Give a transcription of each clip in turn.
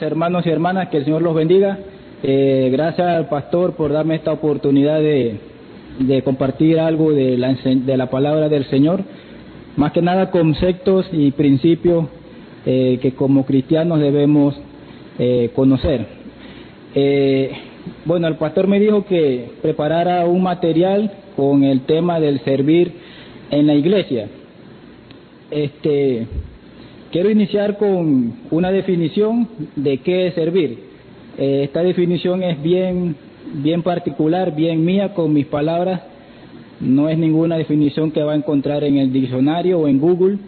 hermanos y hermanas, que el Señor los bendiga. Eh, gracias al pastor por darme esta oportunidad de, compartir algo de la, palabra del Señor. Más que nada conceptos y principios eh, que como cristianos debemos eh, conocer. Bueno, el pastor me dijo que preparara un material con el tema del servir en la iglesia. Este, quiero iniciar con una definición de qué es servir. Eh, esta definición es bien, bien particular, bien mía, con mis palabras. No es ninguna definición que va a encontrar en el diccionario o en Google.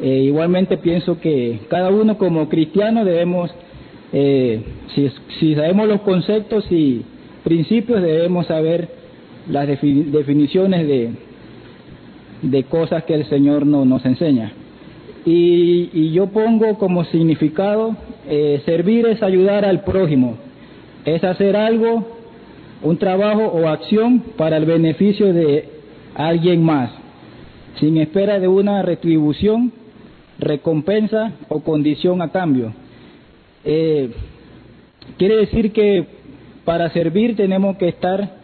Eh, igualmente pienso que cada uno como cristiano debemos, eh, si, sabemos los conceptos y principios, debemos saber las definiciones de, de cosas que el Señor no, nos enseña. Y, y, yo pongo como significado, eh, servir es ayudar al prójimo, es hacer algo, un trabajo o acción para el beneficio de alguien más, sin espera de una retribución, recompensa o condición a cambio. Eh, quiere decir que para servir tenemos que estar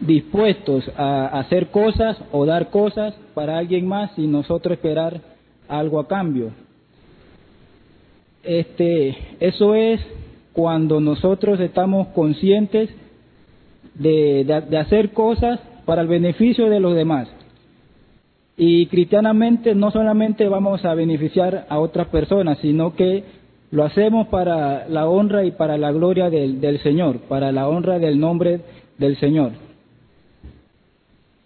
dispuestos a hacer cosas o dar cosas para alguien más sin nosotros esperar algo a cambio. Este, eso es cuando nosotros estamos conscientes de, de, hacer cosas para el beneficio de los demás. Y cristianamente no solamente vamos a beneficiar a otras personas, sino que lo hacemos para la honra y para la gloria del, del Señor, para la honra del nombre del Señor.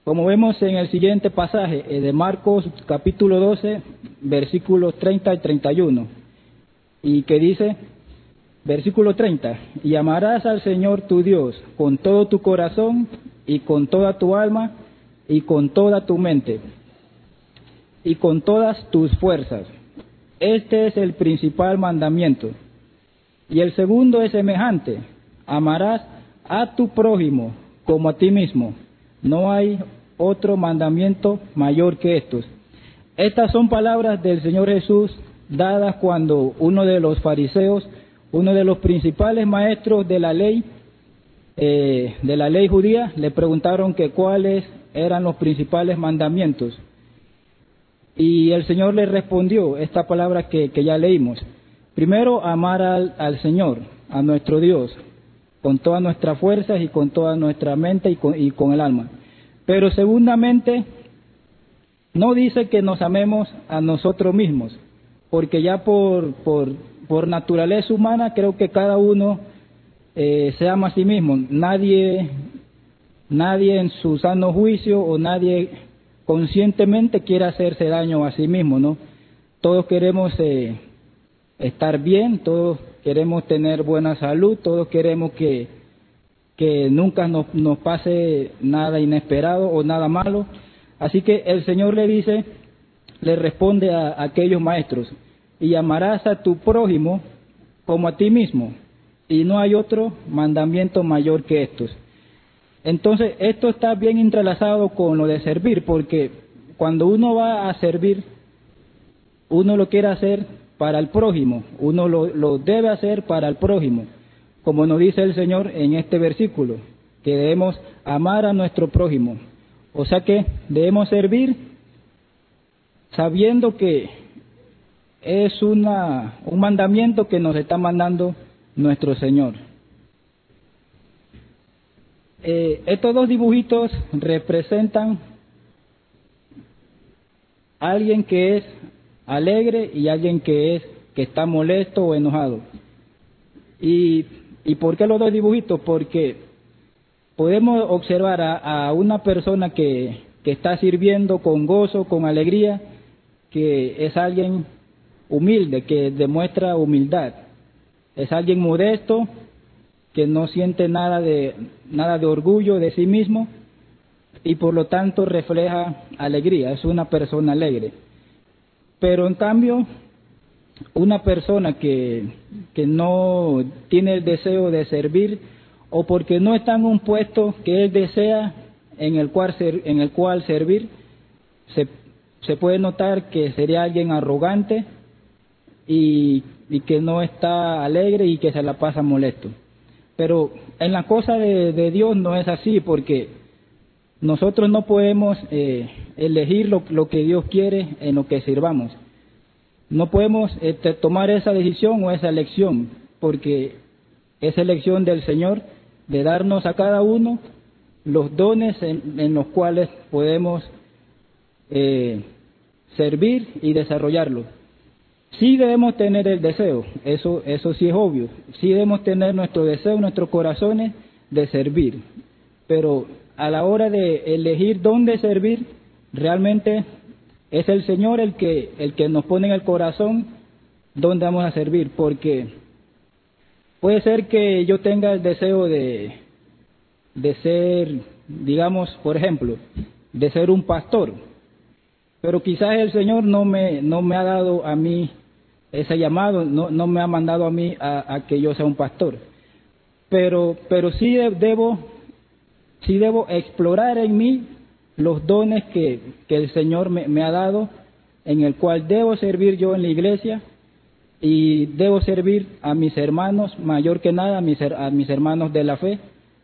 Como vemos en el siguiente pasaje eh, de Marcos capítulo 12, versículos 30 y 31, y que dice, versículo 30, y amarás al Señor tu Dios con todo tu corazón y con toda tu alma y con toda tu mente y con todas tus fuerzas. Este es el principal mandamiento. Y el segundo es semejante, amarás a tu prójimo como a ti mismo. No hay otro mandamiento mayor que estos. Estas son palabras del Señor Jesús dadas cuando uno de los fariseos, uno de los principales maestros de la ley, eh, de la ley judía, le preguntaron que cuáles eran los principales mandamientos. Y el Señor le respondió esta palabra que, ya leímos. Primero, amar al, al, Señor, a nuestro Dios, con todas nuestras fuerzas y con toda nuestra mente y con, y con el alma. Pero segundamente, no dice que nos amemos a nosotros mismos, porque ya por, por, por naturaleza humana creo que cada uno eh, se ama a sí mismo. Nadie, nadie en su sano juicio o nadie conscientemente quiere hacerse daño a sí mismo, ¿no? Todos queremos eh, estar bien, todos queremos tener buena salud, todos queremos que que nunca nos, pase nada inesperado o nada malo. Así que el Señor le dice, le responde a, aquellos maestros, y amarás a tu prójimo como a ti mismo, y no hay otro mandamiento mayor que estos. Entonces, esto está bien entrelazado con lo de servir, porque cuando uno va a servir, uno lo quiere hacer para el prójimo, uno lo debe hacer para el prójimo como nos dice el Señor en este versículo, que debemos amar a nuestro prójimo. O sea que debemos servir sabiendo que es una, un mandamiento que nos está mandando nuestro Señor. Eh, estos dos dibujitos representan a alguien que es alegre y alguien que es que está molesto o enojado. Y ¿Y por qué los dos dibujitos? Porque podemos observar a, una persona que, que está sirviendo con gozo, con alegría, que es alguien humilde, que demuestra humildad. Es alguien modesto, que no siente nada de, nada de orgullo de sí mismo y por lo tanto refleja alegría, es una persona alegre. Pero en cambio, una persona que, que no tiene el deseo de servir o porque no está en un puesto que él desea en el cual, ser, en el cual servir, se, se puede notar que sería alguien arrogante, y, y que no está alegre y que se la pasa molesto. Pero en la cosa de, de Dios no es así, porque nosotros no podemos eh, elegir lo, lo, que Dios quiere en lo que sirvamos. No podemos este, tomar esa decisión o esa elección, porque es elección del Señor de darnos a cada uno los dones en, los cuales podemos eh, servir y desarrollarlo. Sí debemos tener el deseo, eso, eso sí es obvio. Sí debemos tener nuestro deseo, nuestros corazones de servir. Pero a la hora de elegir dónde servir, realmente es el Señor el que, el que nos pone en el corazón dónde vamos a servir. Porque puede ser que yo tenga el deseo de, de ser, digamos, por ejemplo, de ser un pastor. Pero quizás el Señor no me, no me ha dado a mí ese llamado, no, no me ha mandado a mí a, que yo sea un pastor. Pero, pero sí debo, sí debo explorar en mí los dones que, que el Señor me, ha dado, en el cual debo servir yo en la iglesia y debo servir a mis hermanos, mayor que nada a mis, a mis hermanos de la fe,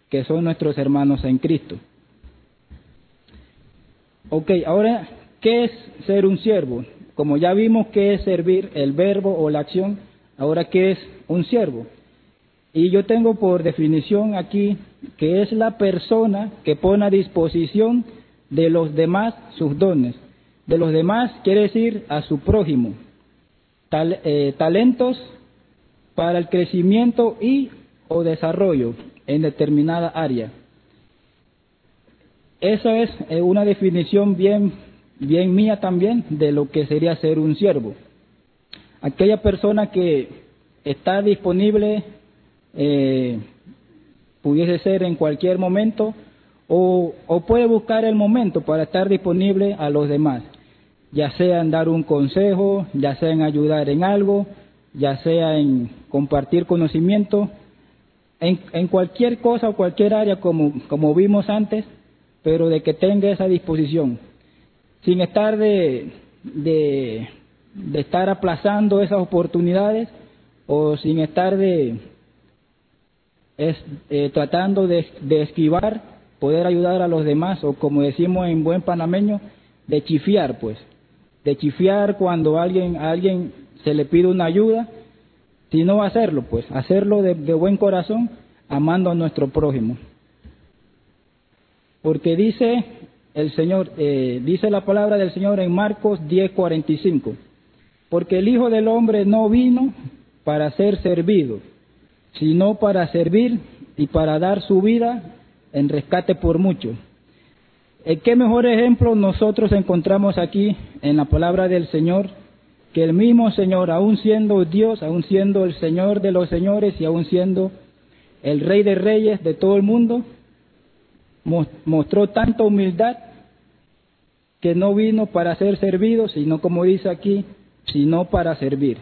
que son nuestros hermanos en Cristo. Ok, ahora, ¿qué es ser un siervo? Como ya vimos qué es servir, el verbo o la acción, ahora qué es un siervo. Y yo tengo por definición aquí que es la persona que pone a disposición de los demás sus dones. De los demás quiere decir a su prójimo. Eh, talentos para el crecimiento y o desarrollo en determinada área. Esa es eh, una definición bien bien mía también de lo que sería ser un siervo. Aquella persona que está disponible, eh, pudiese ser en cualquier momento, o, puede buscar el momento para estar disponible a los demás, ya sea en dar un consejo, ya sea en ayudar en algo, ya sea en compartir conocimiento, en, en cualquier cosa o cualquier área como, como vimos antes, pero de que tenga esa disposición. Sin estar de, estar aplazando esas oportunidades o sin estar de eh, tratando de, esquivar, poder ayudar a los demás o como decimos en buen panameño, de chifiar pues, de chifiar cuando alguien, a alguien se le pide una ayuda, sino hacerlo pues, hacerlo de, buen corazón, amando a nuestro prójimo. Porque dice el Señor, eh, dice la palabra del Señor en Marcos 10:45, porque el Hijo del Hombre no vino para ser servido, sino para servir y para dar su vida en rescate por muchos. Eh, ¿Qué mejor ejemplo nosotros encontramos aquí en la palabra del Señor? Que el mismo Señor, aun siendo Dios, aun siendo el Señor de los señores y aun siendo el Rey de Reyes de todo el mundo, mostró tanta humildad que no vino para ser servido, sino como dice aquí, sino para servir.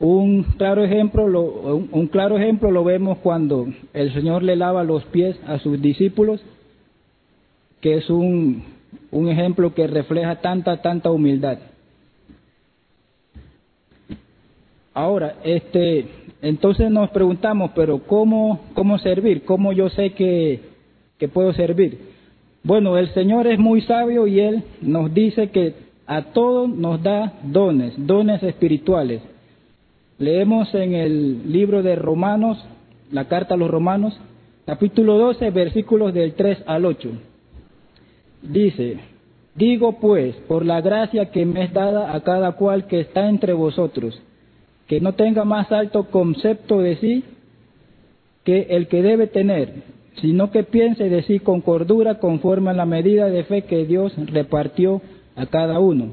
Un claro ejemplo lo, un, claro ejemplo lo vemos cuando el Señor le lava los pies a sus discípulos, que es un, un ejemplo que refleja tanta, tanta humildad. Ahora, este, entonces nos preguntamos, pero ¿cómo, cómo servir? ¿Cómo yo sé que, que puedo servir? Bueno, el Señor es muy sabio y Él nos dice que a todos nos da dones, dones espirituales. Leemos en el libro de Romanos, la carta a los Romanos, capítulo 12, versículos del 3 al 8. Dice, digo pues, por la gracia que me es dada a cada cual que está entre vosotros, que no tenga más alto concepto de sí que el que debe tener, sino que piense de sí con cordura conforme a la medida de fe que Dios repartió a cada uno.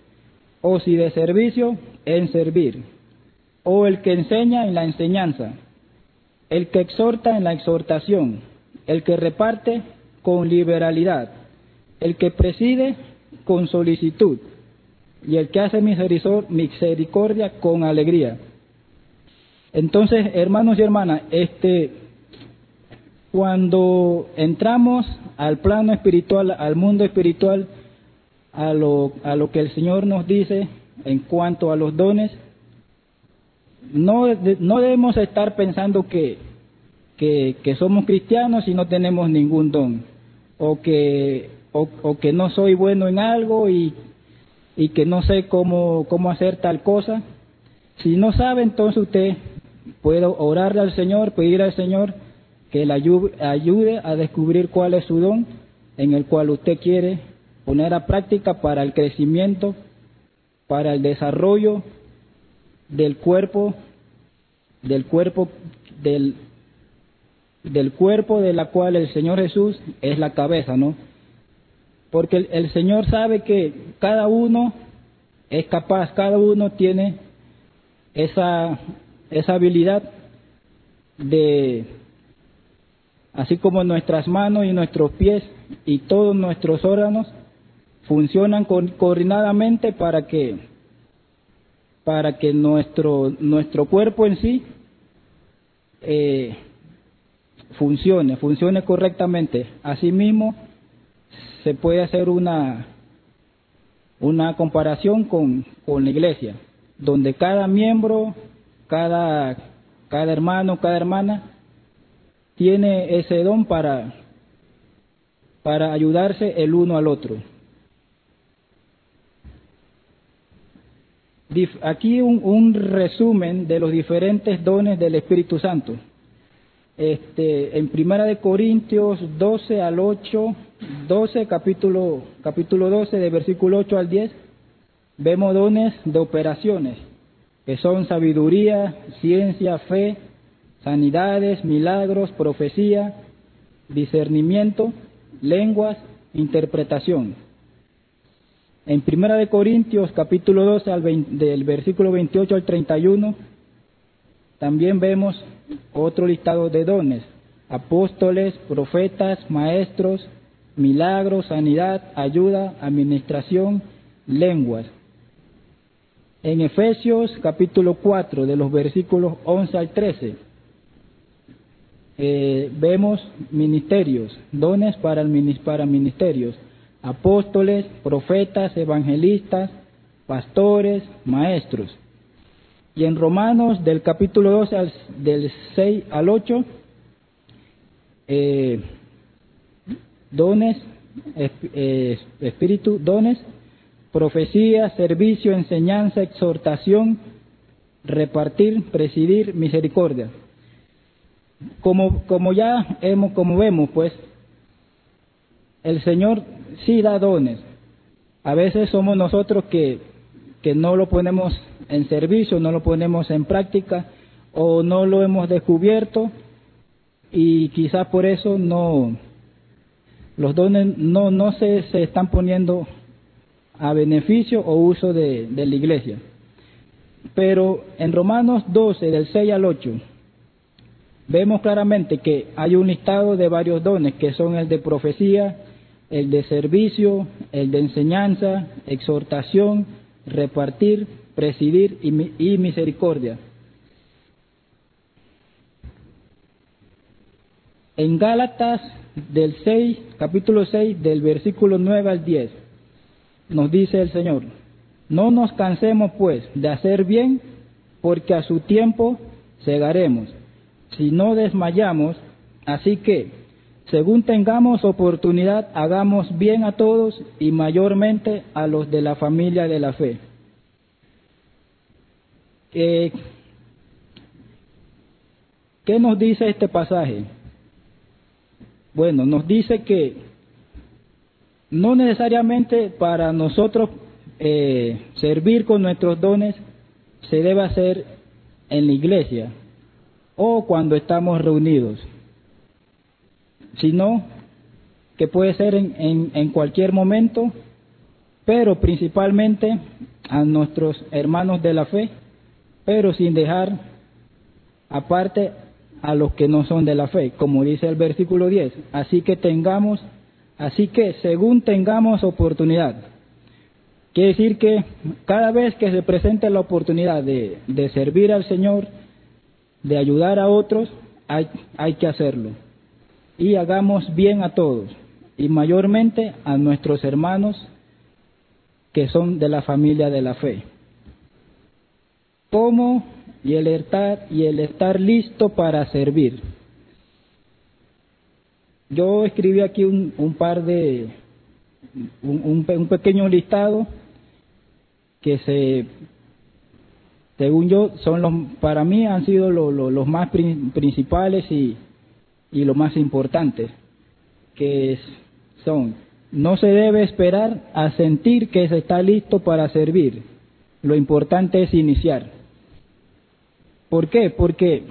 o si de servicio, en servir, o el que enseña en la enseñanza, el que exhorta en la exhortación, el que reparte con liberalidad, el que preside con solicitud y el que hace misericordia con alegría. Entonces, hermanos y hermanas, este, cuando entramos al plano espiritual, al mundo espiritual, a lo, a lo que el Señor nos dice en cuanto a los dones, no, no debemos estar pensando que, que, que, somos cristianos y no tenemos ningún don, o que, o, que no soy bueno en algo y, y que no sé cómo, cómo hacer tal cosa. Si no sabe, entonces usted puede orarle al Señor, pedir al Señor que le ayude a descubrir cuál es su don en el cual usted quiere poner a práctica para el crecimiento, para el desarrollo del cuerpo, del cuerpo, del, del cuerpo de la cual el Señor Jesús es la cabeza, ¿no? Porque el, Señor sabe que cada uno es capaz, cada uno tiene esa, esa habilidad de así como nuestras manos y nuestros pies y todos nuestros órganos funcionan coordinadamente para que para que nuestro nuestro cuerpo en sí eh, funcione funcione correctamente asimismo se puede hacer una una comparación con, con la iglesia donde cada miembro cada cada hermano cada hermana tiene ese don para, para ayudarse el uno al otro. Aquí un, un resumen de los diferentes dones del Espíritu Santo. Este, en Primera de Corintios 12 al 8, 12, capítulo, capítulo 12, de versículo 8 al 10, vemos dones de operaciones, que son sabiduría, ciencia, fe, sanidades, milagros, profecía, discernimiento, lenguas, interpretación. En Primera de Corintios, capítulo 12, al del versículo 28 al 31, también vemos otro listado de dones, apóstoles, profetas, maestros, milagros, sanidad, ayuda, administración, lenguas. En Efesios capítulo 4, de los versículos 11 al 13, eh, vemos ministerios, dones para, para ministerios, apóstoles, profetas, evangelistas, pastores, maestros. Y en Romanos del capítulo 12 al, del 6 al 8, eh, dones, eh, espíritu, dones, profecía, servicio, enseñanza, exhortación, repartir, presidir, misericordia como, como ya hemos, como vemos, pues, el Señor sí da dones. A veces somos nosotros que, que no lo ponemos en servicio, no lo ponemos en práctica o no lo hemos descubierto y quizás por eso no los dones no, no se, se están poniendo a beneficio o uso de, de la iglesia. Pero en Romanos 12, del 6 al 8, vemos claramente que hay un listado de varios dones que son el de profecía, el de servicio, el de enseñanza, exhortación, repartir, presidir y, misericordia. En Gálatas del 6, capítulo 6, del versículo 9 al 10, nos dice el Señor, no nos cansemos pues de hacer bien, porque a su tiempo segaremos si no desmayamos, así que, según tengamos oportunidad, hagamos bien a todos y mayormente a los de la familia de la fe. ¿Qué nos dice este pasaje? Bueno, nos dice que no necesariamente para nosotros eh, servir con nuestros dones se debe hacer en la iglesia, o cuando estamos reunidos, sino que puede ser en, en, cualquier momento, pero principalmente a nuestros hermanos de la fe pero sin dejar aparte a los que no son de la fe, como dice el versículo 10. Así que tengamos, así que según tengamos oportunidad. Quiere decir que cada vez que se presente la oportunidad de, de servir al Señor, de ayudar a otros, hay, hay que hacerlo. Y hagamos bien a todos, y mayormente a nuestros hermanos que son de la familia de la fe. ¿Cómo y el estar, y el estar listo para servir. Yo escribí aquí un, un par de, un, un, pequeño listado que se, según yo, son los, para mí han sido los más principales y, y los más importantes, que son, no se debe esperar a sentir que se está listo para servir, lo importante es iniciar. ¿Por qué? Porque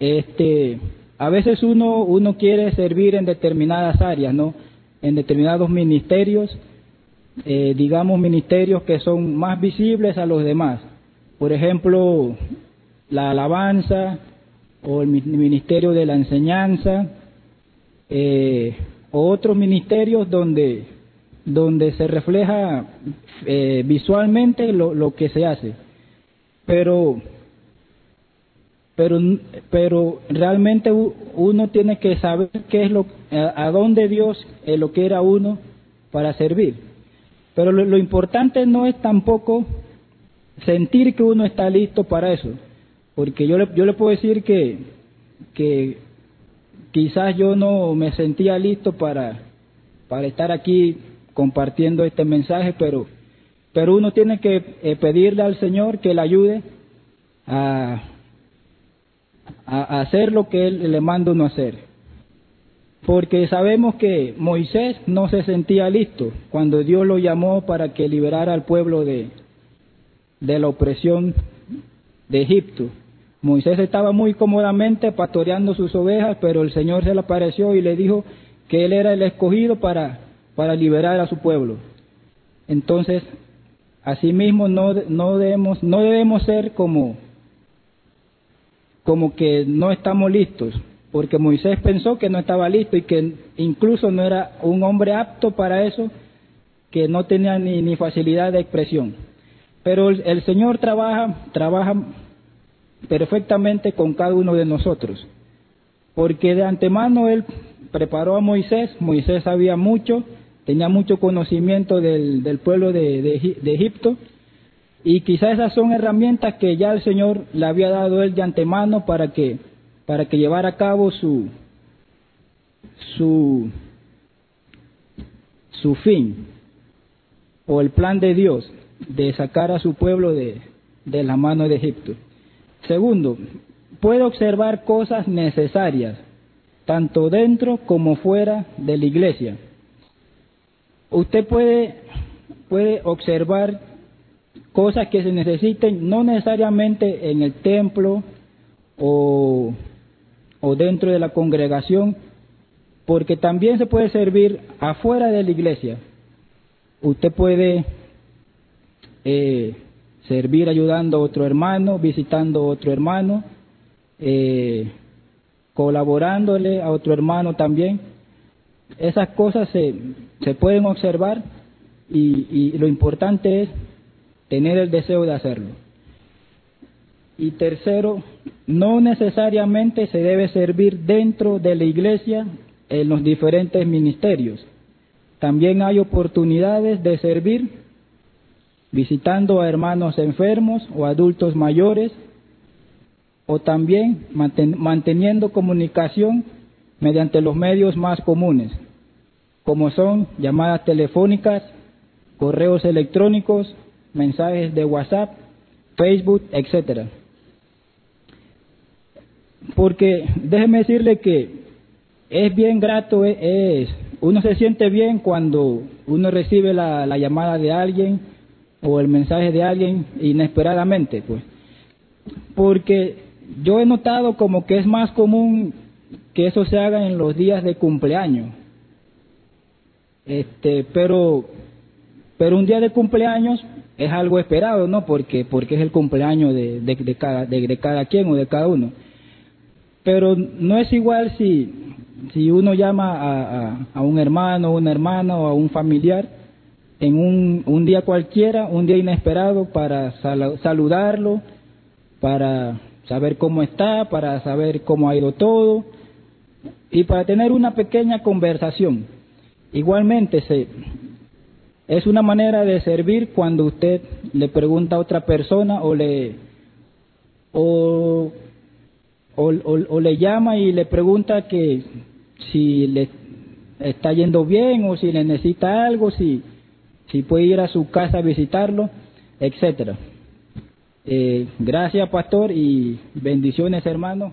este, a veces uno, uno quiere servir en determinadas áreas, ¿no? En determinados ministerios, eh, digamos ministerios que son más visibles a los demás. Por ejemplo, la alabanza o el ministerio de la enseñanza eh, o otros ministerios donde, donde se refleja eh, visualmente lo, lo que se hace. Pero pero, pero realmente uno tiene que saber qué es lo, a, dónde Dios eh, lo quiere a uno para servir. Pero lo, importante no es tampoco sentir que uno está listo para eso, porque yo le, yo le puedo decir que, que quizás yo no me sentía listo para, para estar aquí compartiendo este mensaje, pero, pero uno tiene que eh, pedirle al Señor que le ayude a, a, hacer lo que Él le manda uno hacer. Porque sabemos que Moisés no se sentía listo cuando Dios lo llamó para que liberara al pueblo de, de la opresión de Egipto. Moisés estaba muy cómodamente pastoreando sus ovejas, pero el Señor se le apareció y le dijo que él era el escogido para, para liberar a su pueblo. Entonces, asimismo no, no, debemos, no debemos ser como como que no estamos listos, porque Moisés pensó que no estaba listo y que incluso no era un hombre apto para eso, que no tenía ni, ni facilidad de expresión. Pero el, el, Señor trabaja, trabaja perfectamente con cada uno de nosotros, porque de antemano Él preparó a Moisés, Moisés sabía mucho, tenía mucho conocimiento del, pueblo de, de, de Egipto, y quizás esas son herramientas que ya el Señor le había dado él de antemano para que, para que llevara a cabo su, su, su fin o el plan de Dios de sacar a su pueblo de, de la mano de Egipto. Segundo, puede observar cosas necesarias, tanto dentro como fuera de la iglesia. Usted puede, puede observar cosas que se necesiten no necesariamente en el templo o, o dentro de la congregación, porque también se puede servir afuera de la iglesia. Usted puede eh, servir ayudando a otro hermano, visitando a otro hermano, eh, colaborándole a otro hermano también. Esas cosas se, se pueden observar y, y lo importante es tener el deseo de hacerlo. Y tercero, no necesariamente se debe servir dentro de la iglesia en los diferentes ministerios. También hay oportunidades de servir visitando a hermanos enfermos o adultos mayores o también manteniendo comunicación mediante los medios más comunes, como son llamadas telefónicas, correos electrónicos, mensajes de WhatsApp, Facebook, etcétera. Porque déjeme decirle que es bien grato, es, uno se siente bien cuando uno recibe la, la llamada de alguien o el mensaje de alguien inesperadamente, pues. Porque yo he notado como que es más común que eso se haga en los días de cumpleaños. Este, pero pero un día de cumpleaños es algo esperado, ¿no? Porque, porque es el cumpleaños de, de, cada, de, de cada quien o de cada uno. Pero no es igual si, si uno llama a, a, a un hermano, una hermana o a un familiar en un, un día cualquiera, un día inesperado, para sal, saludarlo, para saber cómo está, para saber cómo ha ido todo y para tener una pequeña conversación. Igualmente, se, es una manera de servir cuando usted le pregunta a otra persona o le o, o le llama y le pregunta que si le está yendo bien o si le necesita algo, si si puede ir a su casa a visitarlo, etcétera. Eh, gracias, pastor, y bendiciones, hermano.